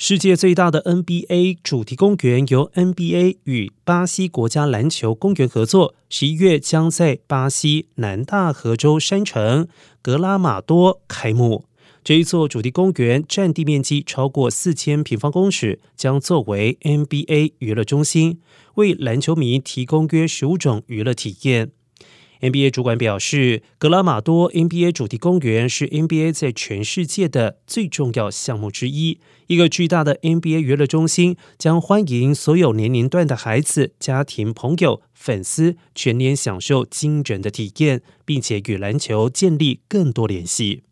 世界最大的 NBA 主题公园由 NBA 与巴西国家篮球公园合作，十一月将在巴西南大河州山城格拉马多开幕。这一座主题公园占地面积超过四千平方公尺，将作为 NBA 娱乐中心，为篮球迷提供约十五种娱乐体验。NBA 主管表示，格拉马多 NBA 主题公园是 NBA 在全世界的最重要项目之一。一个巨大的 NBA 娱乐中心将欢迎所有年龄段的孩子、家庭、朋友、粉丝全年享受惊人的体验，并且与篮球建立更多联系。